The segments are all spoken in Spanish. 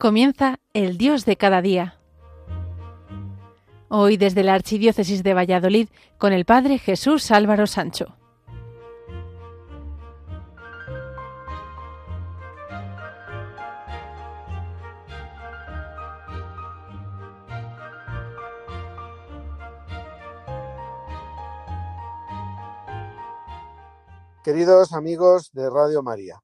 Comienza el Dios de cada día. Hoy desde la Archidiócesis de Valladolid con el Padre Jesús Álvaro Sancho. Queridos amigos de Radio María,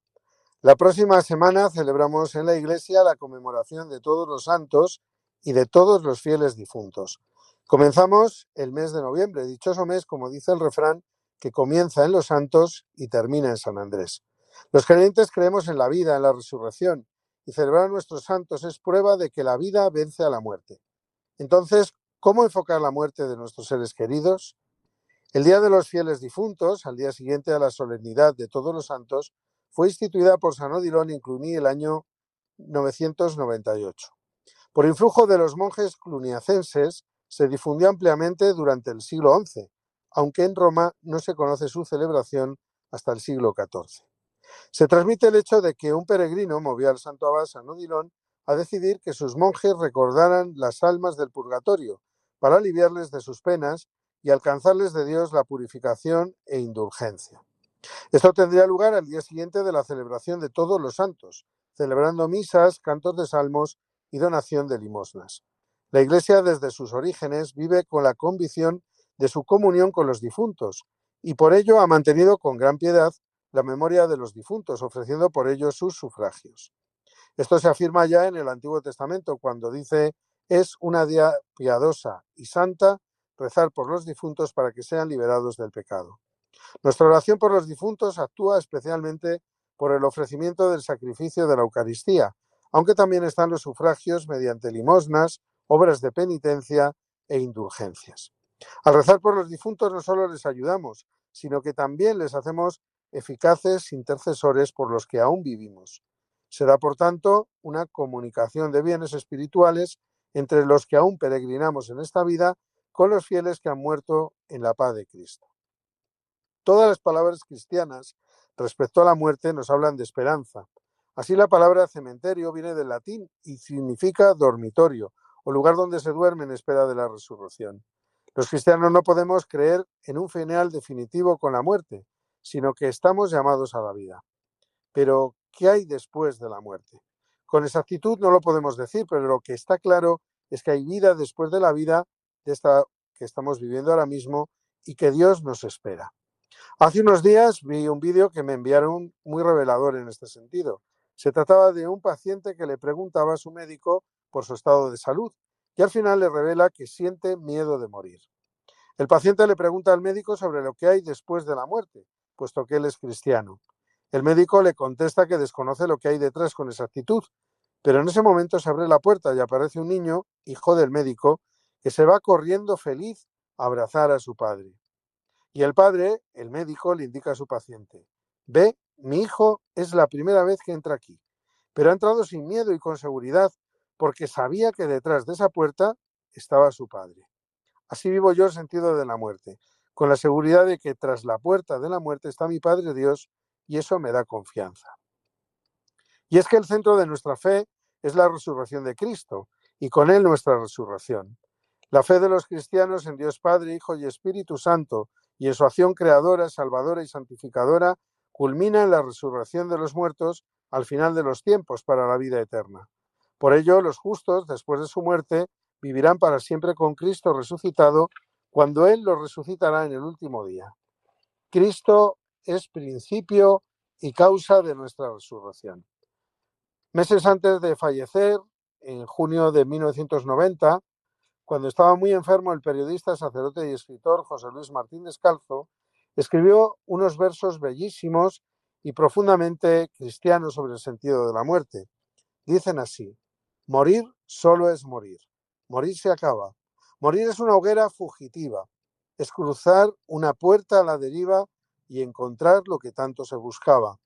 la próxima semana celebramos en la Iglesia la conmemoración de todos los santos y de todos los fieles difuntos. Comenzamos el mes de noviembre, dichoso mes, como dice el refrán, que comienza en los santos y termina en San Andrés. Los creyentes creemos en la vida, en la resurrección, y celebrar a nuestros santos es prueba de que la vida vence a la muerte. Entonces, ¿cómo enfocar la muerte de nuestros seres queridos? El Día de los Fieles Difuntos, al día siguiente a la solemnidad de todos los santos, fue instituida por San Odilon en Cluny el año 998. Por influjo de los monjes cluniacenses, se difundió ampliamente durante el siglo XI, aunque en Roma no se conoce su celebración hasta el siglo XIV. Se transmite el hecho de que un peregrino movió al santo abad San Odilon a decidir que sus monjes recordaran las almas del purgatorio para aliviarles de sus penas y alcanzarles de Dios la purificación e indulgencia. Esto tendría lugar al día siguiente de la celebración de todos los santos, celebrando misas, cantos de salmos y donación de limosnas. La Iglesia desde sus orígenes vive con la convicción de su comunión con los difuntos y por ello ha mantenido con gran piedad la memoria de los difuntos, ofreciendo por ello sus sufragios. Esto se afirma ya en el Antiguo Testamento cuando dice es una día piadosa y santa rezar por los difuntos para que sean liberados del pecado. Nuestra oración por los difuntos actúa especialmente por el ofrecimiento del sacrificio de la Eucaristía, aunque también están los sufragios mediante limosnas, obras de penitencia e indulgencias. Al rezar por los difuntos no solo les ayudamos, sino que también les hacemos eficaces intercesores por los que aún vivimos. Será, por tanto, una comunicación de bienes espirituales entre los que aún peregrinamos en esta vida con los fieles que han muerto en la paz de Cristo. Todas las palabras cristianas respecto a la muerte nos hablan de esperanza. Así la palabra cementerio viene del latín y significa dormitorio o lugar donde se duerme en espera de la resurrección. Los cristianos no podemos creer en un final definitivo con la muerte, sino que estamos llamados a la vida. Pero, ¿qué hay después de la muerte? Con exactitud no lo podemos decir, pero lo que está claro es que hay vida después de la vida de esta que estamos viviendo ahora mismo y que Dios nos espera. Hace unos días vi un vídeo que me enviaron muy revelador en este sentido. Se trataba de un paciente que le preguntaba a su médico por su estado de salud y al final le revela que siente miedo de morir. El paciente le pregunta al médico sobre lo que hay después de la muerte, puesto que él es cristiano. El médico le contesta que desconoce lo que hay detrás con exactitud, pero en ese momento se abre la puerta y aparece un niño, hijo del médico, que se va corriendo feliz a abrazar a su padre. Y el padre, el médico, le indica a su paciente, ve, mi hijo es la primera vez que entra aquí, pero ha entrado sin miedo y con seguridad porque sabía que detrás de esa puerta estaba su padre. Así vivo yo el sentido de la muerte, con la seguridad de que tras la puerta de la muerte está mi Padre Dios y eso me da confianza. Y es que el centro de nuestra fe es la resurrección de Cristo y con él nuestra resurrección. La fe de los cristianos en Dios Padre, Hijo y Espíritu Santo y en su acción creadora, salvadora y santificadora culmina en la resurrección de los muertos al final de los tiempos para la vida eterna. Por ello, los justos, después de su muerte, vivirán para siempre con Cristo resucitado cuando Él los resucitará en el último día. Cristo es principio y causa de nuestra resurrección. Meses antes de fallecer, en junio de 1990, cuando estaba muy enfermo, el periodista, sacerdote y escritor José Luis Martínez Calzo escribió unos versos bellísimos y profundamente cristianos sobre el sentido de la muerte. Dicen así, morir solo es morir, morir se acaba, morir es una hoguera fugitiva, es cruzar una puerta a la deriva y encontrar lo que tanto se buscaba.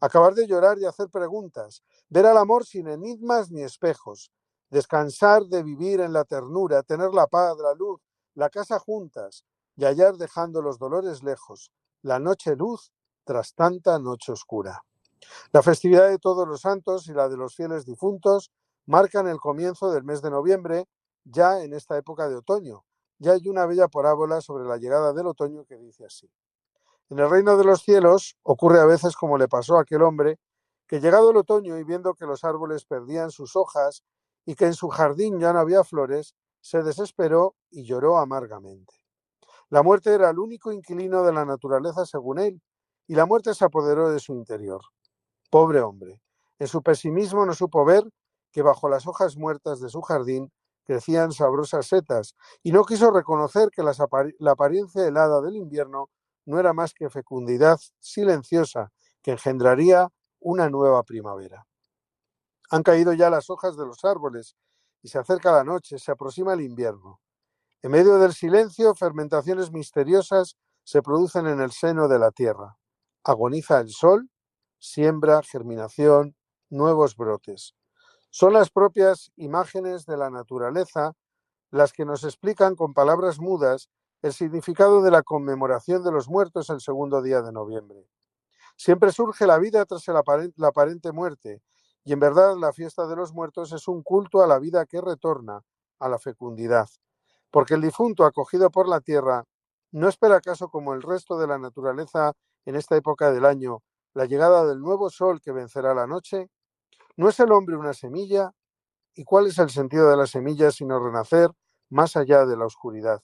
Acabar de llorar y hacer preguntas, ver al amor sin enigmas ni espejos, descansar de vivir en la ternura, tener la paz, la luz, la casa juntas y hallar dejando los dolores lejos, la noche luz tras tanta noche oscura. La festividad de todos los santos y la de los fieles difuntos marcan el comienzo del mes de noviembre, ya en esta época de otoño. Ya hay una bella parábola sobre la llegada del otoño que dice así. En el reino de los cielos ocurre a veces como le pasó a aquel hombre, que llegado el otoño y viendo que los árboles perdían sus hojas y que en su jardín ya no había flores, se desesperó y lloró amargamente. La muerte era el único inquilino de la naturaleza según él, y la muerte se apoderó de su interior. Pobre hombre, en su pesimismo no supo ver que bajo las hojas muertas de su jardín crecían sabrosas setas, y no quiso reconocer que la apariencia helada del invierno no era más que fecundidad silenciosa que engendraría una nueva primavera. Han caído ya las hojas de los árboles y se acerca la noche, se aproxima el invierno. En medio del silencio, fermentaciones misteriosas se producen en el seno de la tierra. Agoniza el sol, siembra, germinación, nuevos brotes. Son las propias imágenes de la naturaleza las que nos explican con palabras mudas el significado de la conmemoración de los muertos el segundo día de noviembre. Siempre surge la vida tras la aparente muerte, y en verdad la fiesta de los muertos es un culto a la vida que retorna, a la fecundidad, porque el difunto acogido por la tierra no espera acaso como el resto de la naturaleza en esta época del año la llegada del nuevo sol que vencerá la noche. ¿No es el hombre una semilla? ¿Y cuál es el sentido de la semilla sino renacer más allá de la oscuridad?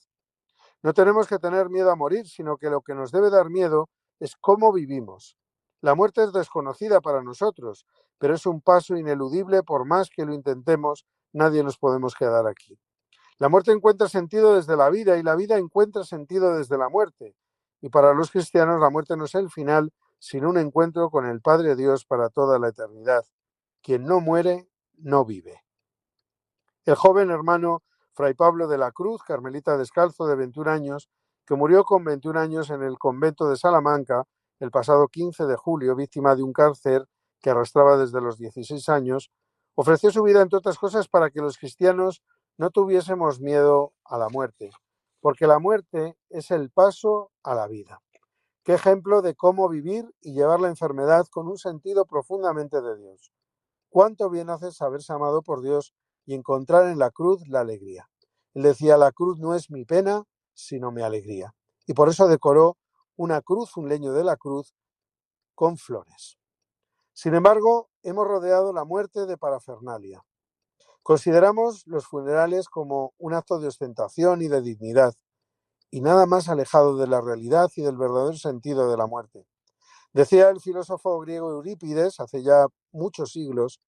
No tenemos que tener miedo a morir, sino que lo que nos debe dar miedo es cómo vivimos. La muerte es desconocida para nosotros, pero es un paso ineludible, por más que lo intentemos, nadie nos podemos quedar aquí. La muerte encuentra sentido desde la vida y la vida encuentra sentido desde la muerte. Y para los cristianos la muerte no es el final, sino un encuentro con el Padre Dios para toda la eternidad. Quien no muere, no vive. El joven hermano Fray Pablo de la Cruz, carmelita descalzo de 21 años, que murió con 21 años en el convento de Salamanca el pasado 15 de julio, víctima de un cáncer que arrastraba desde los 16 años, ofreció su vida, entre otras cosas, para que los cristianos no tuviésemos miedo a la muerte, porque la muerte es el paso a la vida. Qué ejemplo de cómo vivir y llevar la enfermedad con un sentido profundamente de Dios. Cuánto bien hace saberse amado por Dios y encontrar en la cruz la alegría. Él decía, la cruz no es mi pena, sino mi alegría. Y por eso decoró una cruz, un leño de la cruz, con flores. Sin embargo, hemos rodeado la muerte de parafernalia. Consideramos los funerales como un acto de ostentación y de dignidad, y nada más alejado de la realidad y del verdadero sentido de la muerte. Decía el filósofo griego Eurípides hace ya muchos siglos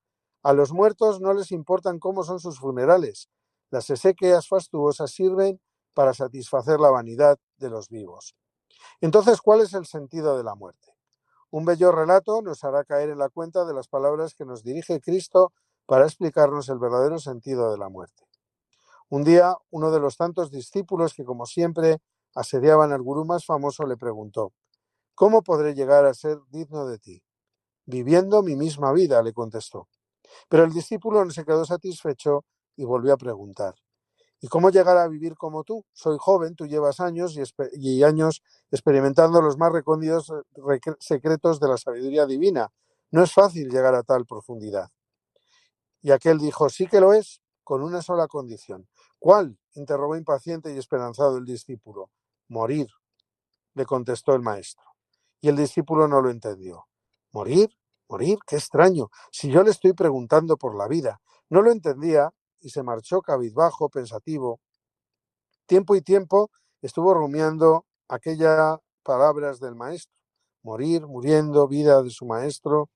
a los muertos no les importan cómo son sus funerales. Las exequias fastuosas sirven para satisfacer la vanidad de los vivos. Entonces, ¿cuál es el sentido de la muerte? Un bello relato nos hará caer en la cuenta de las palabras que nos dirige Cristo para explicarnos el verdadero sentido de la muerte. Un día, uno de los tantos discípulos que, como siempre, asediaban al gurú más famoso, le preguntó, ¿Cómo podré llegar a ser digno de ti? Viviendo mi misma vida, le contestó. Pero el discípulo no se quedó satisfecho y volvió a preguntar, ¿y cómo llegar a vivir como tú? Soy joven, tú llevas años y, años experimentando los más recónditos secretos de la sabiduría divina. No es fácil llegar a tal profundidad. Y aquel dijo, sí que lo es, con una sola condición. ¿Cuál? interrogó impaciente y esperanzado el discípulo. Morir, le contestó el maestro. Y el discípulo no lo entendió. ¿Morir? Morir, qué extraño, si yo le estoy preguntando por la vida. No lo entendía y se marchó cabizbajo, pensativo. Tiempo y tiempo estuvo rumiando aquellas palabras del maestro. Morir, muriendo, vida de su maestro.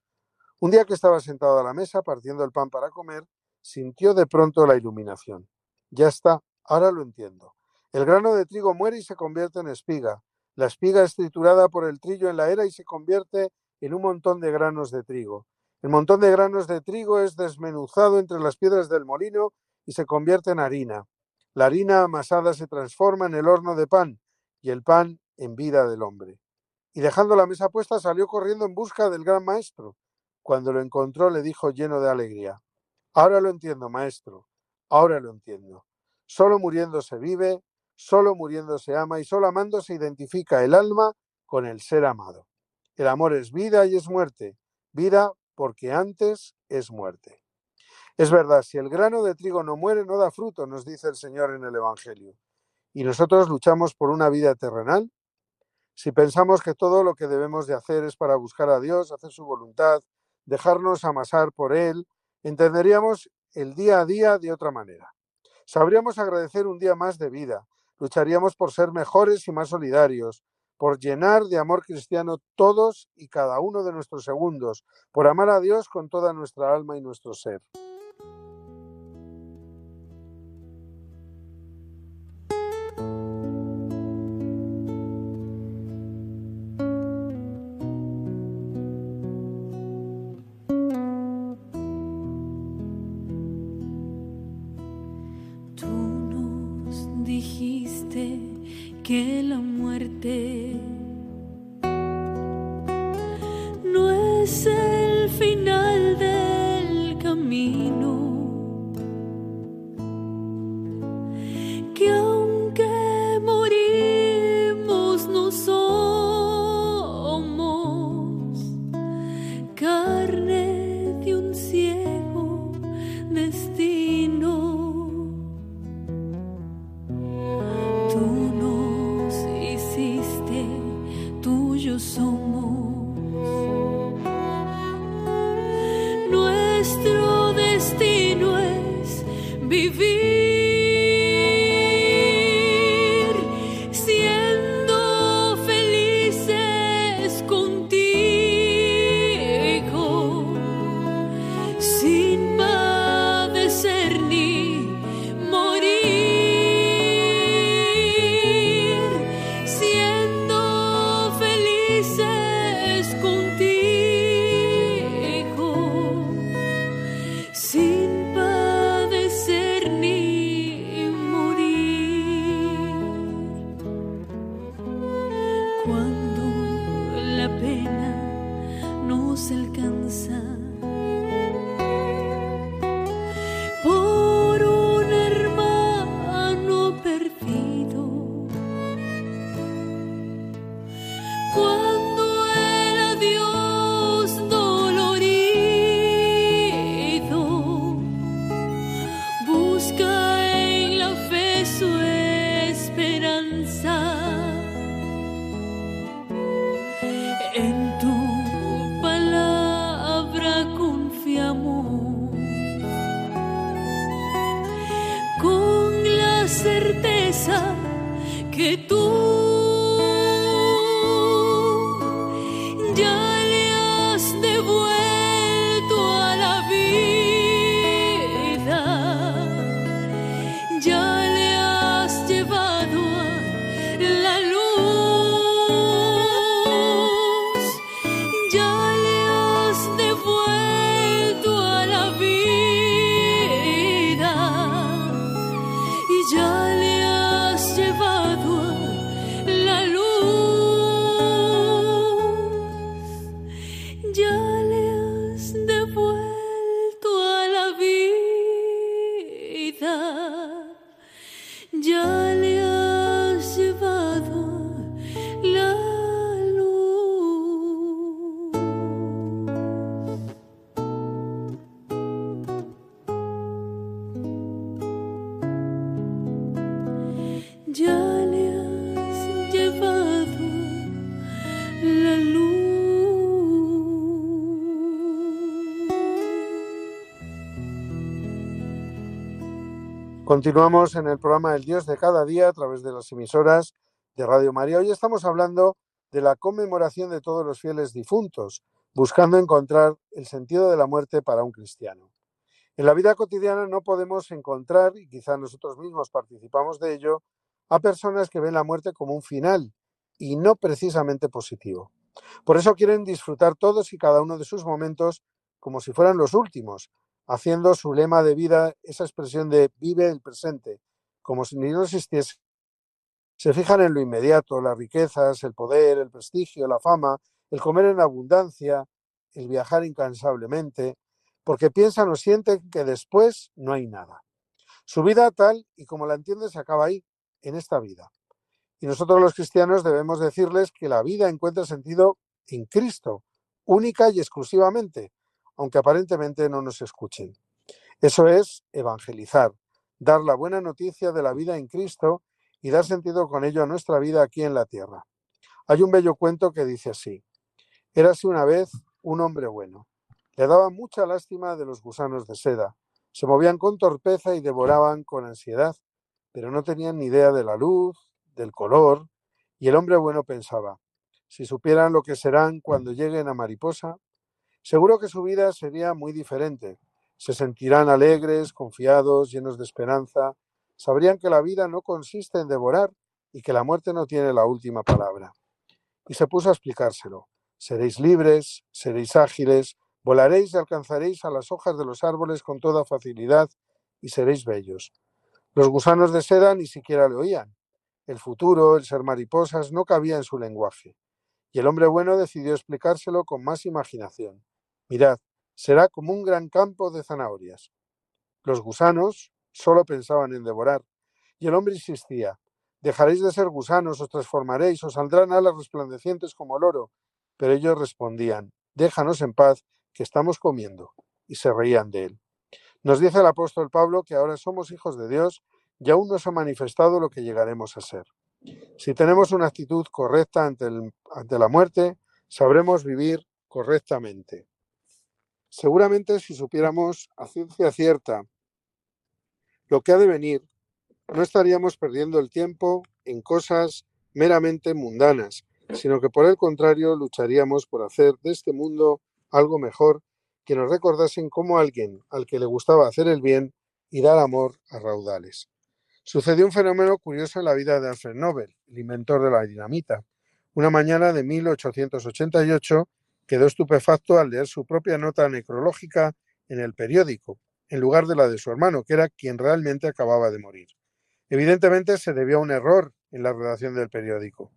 Un día que estaba sentado a la mesa partiendo el pan para comer, sintió de pronto la iluminación. Ya está, ahora lo entiendo. El grano de trigo muere y se convierte en espiga. La espiga es triturada por el trillo en la era y se convierte en un montón de granos de trigo. El montón de granos de trigo es desmenuzado entre las piedras del molino y se convierte en harina. La harina amasada se transforma en el horno de pan y el pan en vida del hombre. Y dejando la mesa puesta salió corriendo en busca del gran maestro. Cuando lo encontró le dijo lleno de alegría, Ahora lo entiendo, maestro, ahora lo entiendo. Solo muriendo se vive, solo muriendo se ama y solo amando se identifica el alma con el ser amado. El amor es vida y es muerte. Vida porque antes es muerte. Es verdad, si el grano de trigo no muere, no da fruto, nos dice el Señor en el Evangelio. Y nosotros luchamos por una vida terrenal. Si pensamos que todo lo que debemos de hacer es para buscar a Dios, hacer su voluntad, dejarnos amasar por Él, entenderíamos el día a día de otra manera. Sabríamos agradecer un día más de vida, lucharíamos por ser mejores y más solidarios, por llenar de amor cristiano todos y cada uno de nuestros segundos, por amar a Dios con toda nuestra alma y nuestro ser. nuestro destino es vivir. Continuamos en el programa El Dios de cada día a través de las emisoras de Radio María. Hoy estamos hablando de la conmemoración de todos los fieles difuntos, buscando encontrar el sentido de la muerte para un cristiano. En la vida cotidiana no podemos encontrar, y quizá nosotros mismos participamos de ello, a personas que ven la muerte como un final y no precisamente positivo. Por eso quieren disfrutar todos y cada uno de sus momentos como si fueran los últimos, haciendo su lema de vida esa expresión de vive el presente, como si ni no existiese. Se fijan en lo inmediato, las riquezas, el poder, el prestigio, la fama, el comer en abundancia, el viajar incansablemente, porque piensan o sienten que después no hay nada. Su vida tal y como la entienden se acaba ahí, en esta vida. Y nosotros los cristianos debemos decirles que la vida encuentra sentido en Cristo, única y exclusivamente, aunque aparentemente no nos escuchen. Eso es evangelizar, dar la buena noticia de la vida en Cristo y dar sentido con ello a nuestra vida aquí en la tierra. Hay un bello cuento que dice así. Érase una vez un hombre bueno. Le daba mucha lástima de los gusanos de seda. Se movían con torpeza y devoraban con ansiedad, pero no tenían ni idea de la luz, del color, y el hombre bueno pensaba, si supieran lo que serán cuando lleguen a Mariposa, seguro que su vida sería muy diferente. Se sentirán alegres, confiados, llenos de esperanza, sabrían que la vida no consiste en devorar y que la muerte no tiene la última palabra. Y se puso a explicárselo. Seréis libres, seréis ágiles, volaréis y alcanzaréis a las hojas de los árboles con toda facilidad y seréis bellos. Los gusanos de seda ni siquiera le oían. El futuro, el ser mariposas, no cabía en su lenguaje. Y el hombre bueno decidió explicárselo con más imaginación. Mirad, será como un gran campo de zanahorias. Los gusanos solo pensaban en devorar. Y el hombre insistía, dejaréis de ser gusanos, os transformaréis, os saldrán alas resplandecientes como el oro. Pero ellos respondían, déjanos en paz, que estamos comiendo. Y se reían de él. Nos dice el apóstol Pablo que ahora somos hijos de Dios y aún no se ha manifestado lo que llegaremos a ser. Si tenemos una actitud correcta ante, ante la muerte, sabremos vivir correctamente. Seguramente si supiéramos a ciencia cierta lo que ha de venir, no estaríamos perdiendo el tiempo en cosas meramente mundanas, sino que por el contrario lucharíamos por hacer de este mundo algo mejor que nos recordasen como alguien al que le gustaba hacer el bien y dar amor a raudales. Sucedió un fenómeno curioso en la vida de Alfred Nobel, el inventor de la dinamita. Una mañana de 1888 quedó estupefacto al leer su propia nota necrológica en el periódico, en lugar de la de su hermano, que era quien realmente acababa de morir. Evidentemente se debió a un error en la redacción del periódico.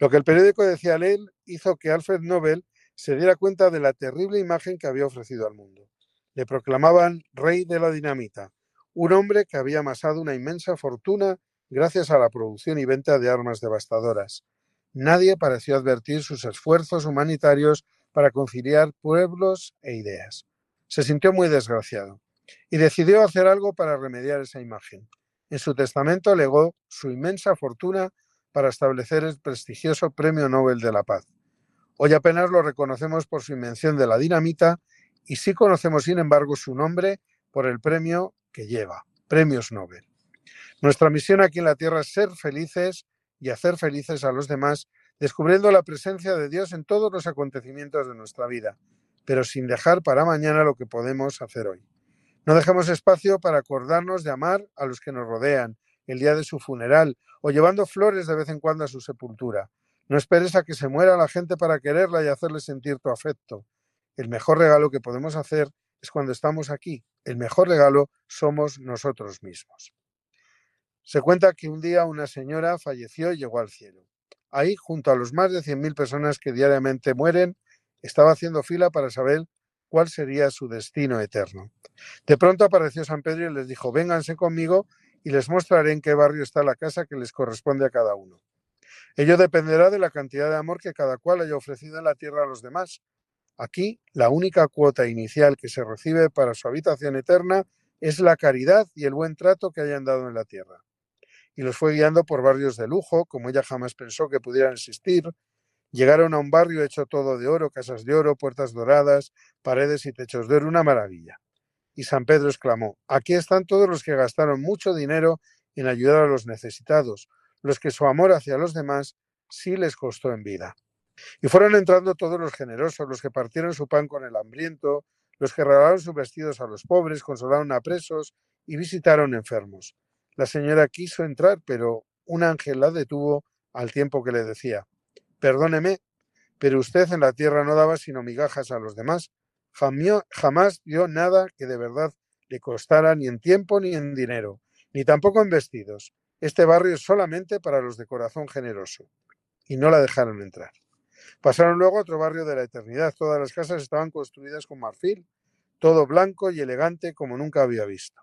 Lo que el periódico decía a él hizo que Alfred Nobel se diera cuenta de la terrible imagen que había ofrecido al mundo. Le proclamaban rey de la dinamita, un hombre que había amasado una inmensa fortuna gracias a la producción y venta de armas devastadoras. Nadie pareció advertir sus esfuerzos humanitarios para conciliar pueblos e ideas. Se sintió muy desgraciado y decidió hacer algo para remediar esa imagen. En su testamento legó su inmensa fortuna para establecer el prestigioso Premio Nobel de la Paz. Hoy apenas lo reconocemos por su invención de la dinamita y sí conocemos, sin embargo, su nombre por el premio que lleva, premios Nobel. Nuestra misión aquí en la Tierra es ser felices y hacer felices a los demás, descubriendo la presencia de Dios en todos los acontecimientos de nuestra vida, pero sin dejar para mañana lo que podemos hacer hoy. No dejemos espacio para acordarnos de amar a los que nos rodean el día de su funeral o llevando flores de vez en cuando a su sepultura. No esperes a que se muera la gente para quererla y hacerle sentir tu afecto. El mejor regalo que podemos hacer es cuando estamos aquí. El mejor regalo somos nosotros mismos. Se cuenta que un día una señora falleció y llegó al cielo. Ahí, junto a los más de 100.000 personas que diariamente mueren, estaba haciendo fila para saber cuál sería su destino eterno. De pronto apareció San Pedro y les dijo, vénganse conmigo y les mostraré en qué barrio está la casa que les corresponde a cada uno. Ello dependerá de la cantidad de amor que cada cual haya ofrecido en la tierra a los demás, Aquí, la única cuota inicial que se recibe para su habitación eterna es la caridad y el buen trato que hayan dado en la tierra. Y los fue guiando por barrios de lujo, como ella jamás pensó que pudieran existir. Llegaron a un barrio hecho todo de oro, casas de oro, puertas doradas, paredes y techos de oro, una maravilla. Y San Pedro exclamó, aquí están todos los que gastaron mucho dinero en ayudar a los necesitados, los que su amor hacia los demás sí les costó en vida. Y fueron entrando todos los generosos, los que partieron su pan con el hambriento, los que regalaron sus vestidos a los pobres, consolaron a presos y visitaron enfermos. La señora quiso entrar, pero un ángel la detuvo al tiempo que le decía, Perdóneme, pero usted en la tierra no daba sino migajas a los demás. Jamás dio nada que de verdad le costara ni en tiempo ni en dinero, ni tampoco en vestidos. Este barrio es solamente para los de corazón generoso. Y no la dejaron entrar. Pasaron luego a otro barrio de la eternidad. Todas las casas estaban construidas con marfil, todo blanco y elegante como nunca había visto.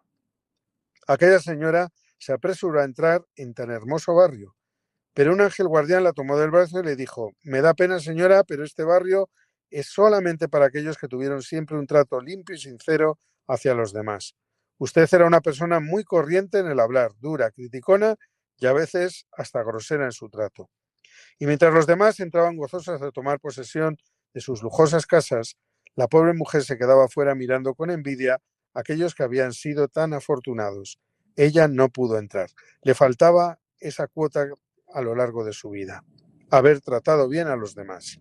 Aquella señora se apresuró a entrar en tan hermoso barrio, pero un ángel guardián la tomó del brazo y le dijo, me da pena señora, pero este barrio es solamente para aquellos que tuvieron siempre un trato limpio y sincero hacia los demás. Usted era una persona muy corriente en el hablar, dura, criticona y a veces hasta grosera en su trato. Y mientras los demás entraban gozosos a tomar posesión de sus lujosas casas, la pobre mujer se quedaba fuera mirando con envidia a aquellos que habían sido tan afortunados. Ella no pudo entrar. Le faltaba esa cuota a lo largo de su vida, haber tratado bien a los demás.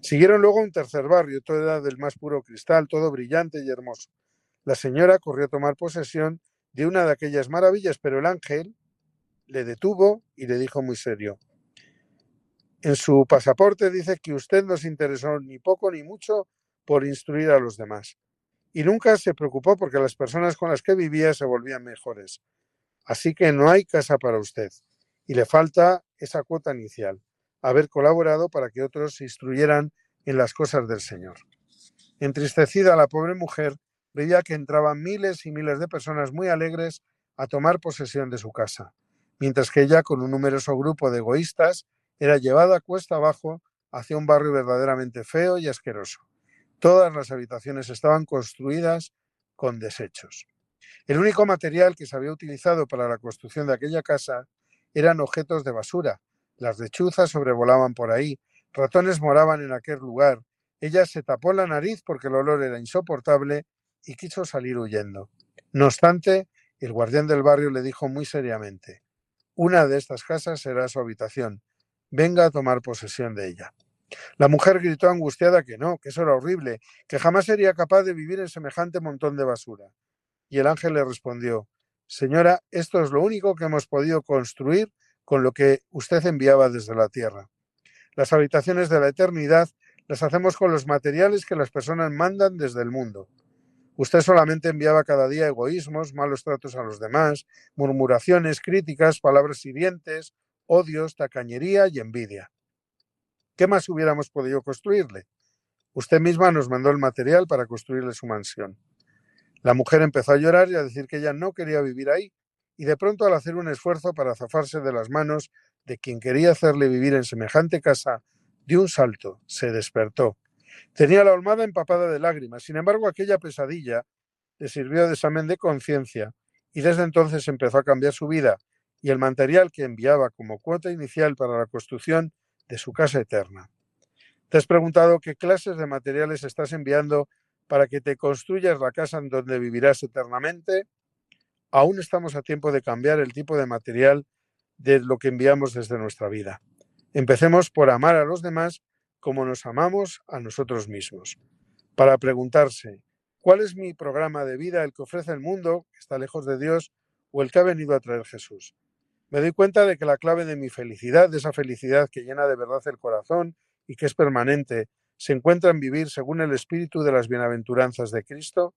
Siguieron luego un tercer barrio, todo era del más puro cristal, todo brillante y hermoso. La señora corrió a tomar posesión de una de aquellas maravillas, pero el ángel le detuvo y le dijo muy serio, en su pasaporte dice que usted no se interesó ni poco ni mucho por instruir a los demás. Y nunca se preocupó porque las personas con las que vivía se volvían mejores. Así que no hay casa para usted. Y le falta esa cuota inicial, haber colaborado para que otros se instruyeran en las cosas del Señor. Entristecida la pobre mujer veía que entraban miles y miles de personas muy alegres a tomar posesión de su casa, mientras que ella, con un numeroso grupo de egoístas, era llevada cuesta abajo hacia un barrio verdaderamente feo y asqueroso. Todas las habitaciones estaban construidas con desechos. El único material que se había utilizado para la construcción de aquella casa eran objetos de basura. Las lechuzas sobrevolaban por ahí, ratones moraban en aquel lugar. Ella se tapó la nariz porque el olor era insoportable y quiso salir huyendo. No obstante, el guardián del barrio le dijo muy seriamente, una de estas casas será su habitación, venga a tomar posesión de ella. La mujer gritó angustiada que no, que eso era horrible, que jamás sería capaz de vivir en semejante montón de basura. Y el ángel le respondió, Señora, esto es lo único que hemos podido construir con lo que usted enviaba desde la tierra. Las habitaciones de la eternidad las hacemos con los materiales que las personas mandan desde el mundo. Usted solamente enviaba cada día egoísmos, malos tratos a los demás, murmuraciones, críticas, palabras hirientes, odios, tacañería y envidia. ¿Qué más hubiéramos podido construirle? Usted misma nos mandó el material para construirle su mansión. La mujer empezó a llorar y a decir que ella no quería vivir ahí, y de pronto al hacer un esfuerzo para zafarse de las manos de quien quería hacerle vivir en semejante casa, de un salto, se despertó. Tenía la olmada empapada de lágrimas, sin embargo aquella pesadilla le sirvió de examen de conciencia, y desde entonces empezó a cambiar su vida y el material que enviaba como cuota inicial para la construcción de su casa eterna. ¿Te has preguntado qué clases de materiales estás enviando para que te construyas la casa en donde vivirás eternamente? Aún estamos a tiempo de cambiar el tipo de material de lo que enviamos desde nuestra vida. Empecemos por amar a los demás como nos amamos a nosotros mismos. Para preguntarse, ¿cuál es mi programa de vida, el que ofrece el mundo, que está lejos de Dios, o el que ha venido a traer Jesús? Me doy cuenta de que la clave de mi felicidad, de esa felicidad que llena de verdad el corazón y que es permanente, se encuentra en vivir según el espíritu de las bienaventuranzas de Cristo.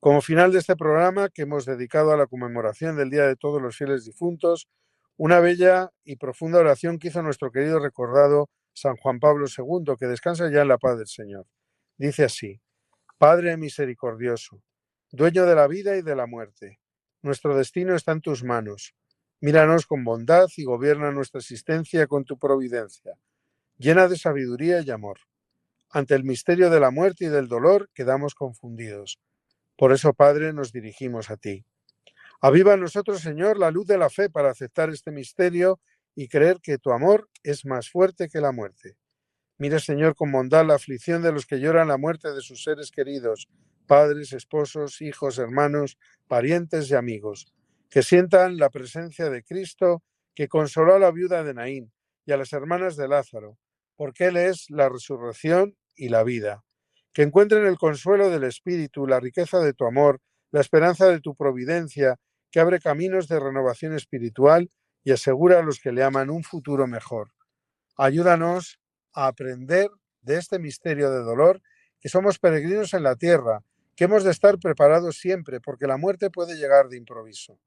Como final de este programa que hemos dedicado a la conmemoración del Día de todos los fieles difuntos, una bella y profunda oración que hizo nuestro querido recordado San Juan Pablo II, que descansa ya en la paz del Señor. Dice así, Padre misericordioso, dueño de la vida y de la muerte, nuestro destino está en tus manos. Míranos con bondad y gobierna nuestra existencia con tu providencia, llena de sabiduría y amor. Ante el misterio de la muerte y del dolor quedamos confundidos. Por eso, Padre, nos dirigimos a ti. Aviva en nosotros, Señor, la luz de la fe para aceptar este misterio y creer que tu amor es más fuerte que la muerte. Mira, Señor, con bondad la aflicción de los que lloran la muerte de sus seres queridos padres, esposos, hijos, hermanos, parientes y amigos, que sientan la presencia de Cristo que consoló a la viuda de Naín y a las hermanas de Lázaro, porque Él es la resurrección y la vida. Que encuentren el consuelo del Espíritu, la riqueza de tu amor, la esperanza de tu providencia, que abre caminos de renovación espiritual y asegura a los que le aman un futuro mejor. Ayúdanos a aprender de este misterio de dolor, que somos peregrinos en la tierra, que hemos de estar preparados siempre, porque la muerte puede llegar de improviso.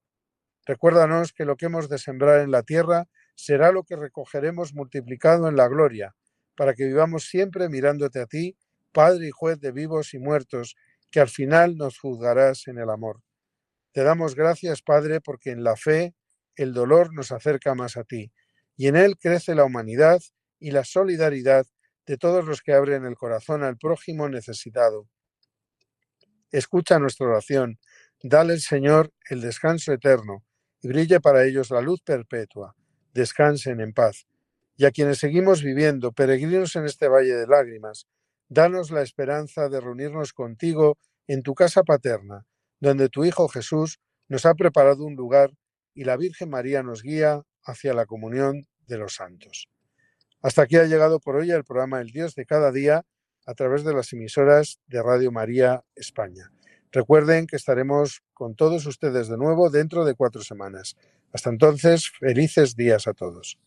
Recuérdanos que lo que hemos de sembrar en la tierra será lo que recogeremos multiplicado en la gloria, para que vivamos siempre mirándote a ti, Padre y juez de vivos y muertos, que al final nos juzgarás en el amor. Te damos gracias, Padre, porque en la fe el dolor nos acerca más a ti, y en él crece la humanidad y la solidaridad de todos los que abren el corazón al prójimo necesitado Escucha nuestra oración, Dale el Señor el descanso eterno y brille para ellos la luz perpetua. Descansen en paz. Y a quienes seguimos viviendo, peregrinos en este valle de lágrimas, danos la esperanza de reunirnos contigo en tu casa paterna, donde tu Hijo Jesús nos ha preparado un lugar y la Virgen María nos guía hacia la comunión de los santos. Hasta aquí ha llegado por hoy el programa El Dios de cada día a través de las emisoras de Radio María España. Recuerden que estaremos con todos ustedes de nuevo dentro de cuatro semanas. Hasta entonces, felices días a todos.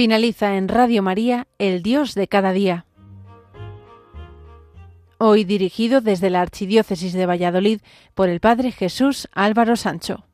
Finaliza en Radio María, El Dios de cada día. Hoy dirigido desde la Archidiócesis de Valladolid por el Padre Jesús Álvaro Sancho.